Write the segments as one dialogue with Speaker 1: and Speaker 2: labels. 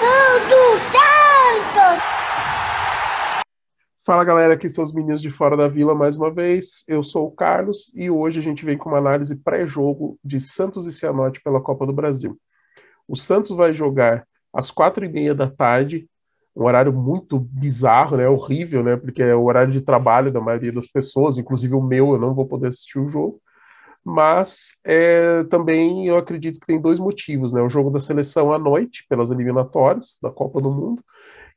Speaker 1: Tudo Santos!
Speaker 2: Fala galera, aqui são os meninos de fora da vila mais uma vez. Eu sou o Carlos e hoje a gente vem com uma análise pré-jogo de Santos e Cianorte pela Copa do Brasil. O Santos vai jogar às quatro e meia da tarde, um horário muito bizarro, né? Horrível, né? Porque é o horário de trabalho da maioria das pessoas, inclusive o meu, eu não vou poder assistir o jogo mas é, também eu acredito que tem dois motivos, né? O jogo da seleção à noite, pelas eliminatórias da Copa do Mundo,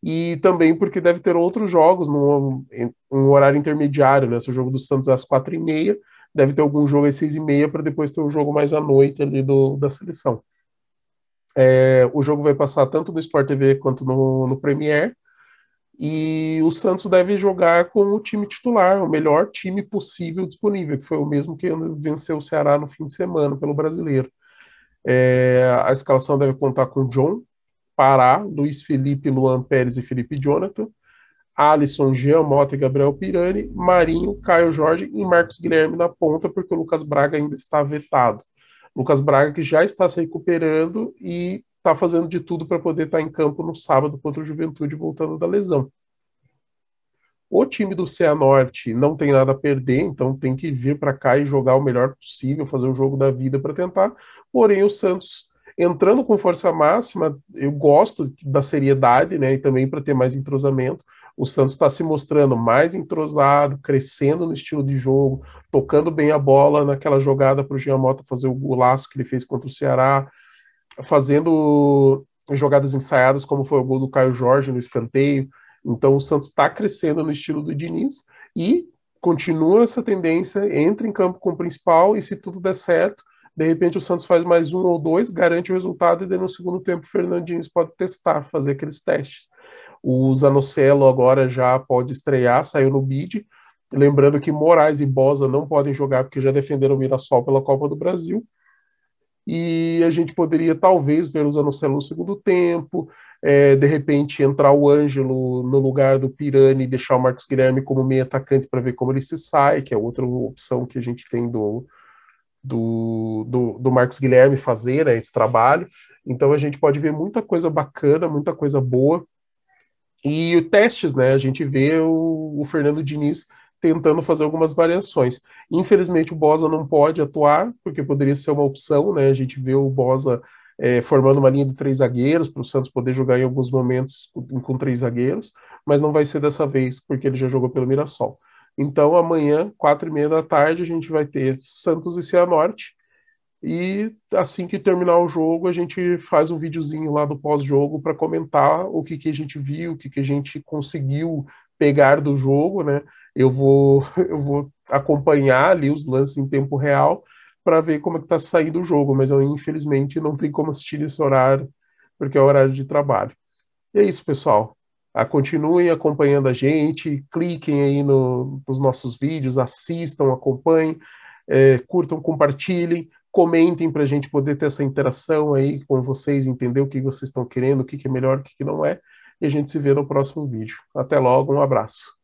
Speaker 2: e também porque deve ter outros jogos num um horário intermediário, né? Se o jogo do Santos é às quatro e meia, deve ter algum jogo às seis e meia para depois ter um jogo mais à noite ali do, da seleção. É, o jogo vai passar tanto no Sport TV quanto no, no Premier, e o Santos deve jogar com o time titular, o melhor time possível disponível, que foi o mesmo que venceu o Ceará no fim de semana pelo brasileiro. É, a escalação deve contar com John, Pará, Luiz Felipe, Luan Pérez e Felipe Jonathan, Alisson, Jean Mota e Gabriel Pirani, Marinho, Caio Jorge e Marcos Guilherme na ponta, porque o Lucas Braga ainda está vetado. Lucas Braga que já está se recuperando e está fazendo de tudo para poder estar tá em campo no sábado contra o Juventude, voltando da lesão. O time do Cianorte não tem nada a perder, então tem que vir para cá e jogar o melhor possível, fazer o jogo da vida para tentar. Porém, o Santos entrando com força máxima, eu gosto da seriedade, né? E também para ter mais entrosamento. O Santos está se mostrando mais entrosado, crescendo no estilo de jogo, tocando bem a bola naquela jogada para o Giamota fazer o golaço que ele fez contra o Ceará, fazendo jogadas ensaiadas, como foi o gol do Caio Jorge no escanteio. Então o Santos está crescendo no estilo do Diniz e continua essa tendência, entra em campo com o principal e se tudo der certo, de repente o Santos faz mais um ou dois, garante o resultado e daí no segundo tempo o Fernando Diniz pode testar, fazer aqueles testes. O Zanocelo agora já pode estrear, saiu no bid. Lembrando que Moraes e Bosa não podem jogar porque já defenderam o Mirassol pela Copa do Brasil e a gente poderia talvez ver o Zanocelo no segundo tempo, é, de repente entrar o Ângelo no lugar do Pirani e deixar o Marcos Guilherme como meio atacante para ver como ele se sai, que é outra opção que a gente tem do, do, do, do Marcos Guilherme fazer né, esse trabalho. Então a gente pode ver muita coisa bacana, muita coisa boa. E testes, né? A gente vê o, o Fernando Diniz tentando fazer algumas variações. Infelizmente o Bosa não pode atuar, porque poderia ser uma opção, né? A gente vê o Bosa é, formando uma linha de três zagueiros para o Santos poder jogar em alguns momentos com, com, três zagueiros, mas não vai ser dessa vez, porque ele já jogou pelo Mirassol. Então amanhã, quatro e meia da tarde, a gente vai ter Santos e Cianorte, e assim que terminar o jogo, a gente faz um videozinho lá do pós-jogo para comentar o que, que a gente viu, o que, que a gente conseguiu pegar do jogo, né? eu vou, eu vou acompanhar ali os lances em tempo real para ver como é que está saindo o jogo, mas eu infelizmente não tenho como assistir esse horário, porque é horário de trabalho. E é isso, pessoal. Ah, continuem acompanhando a gente, cliquem aí no, nos nossos vídeos, assistam, acompanhem, é, curtam, compartilhem, comentem para a gente poder ter essa interação aí com vocês, entender o que vocês estão querendo, o que, que é melhor, o que, que não é, e a gente se vê no próximo vídeo. Até logo, um abraço.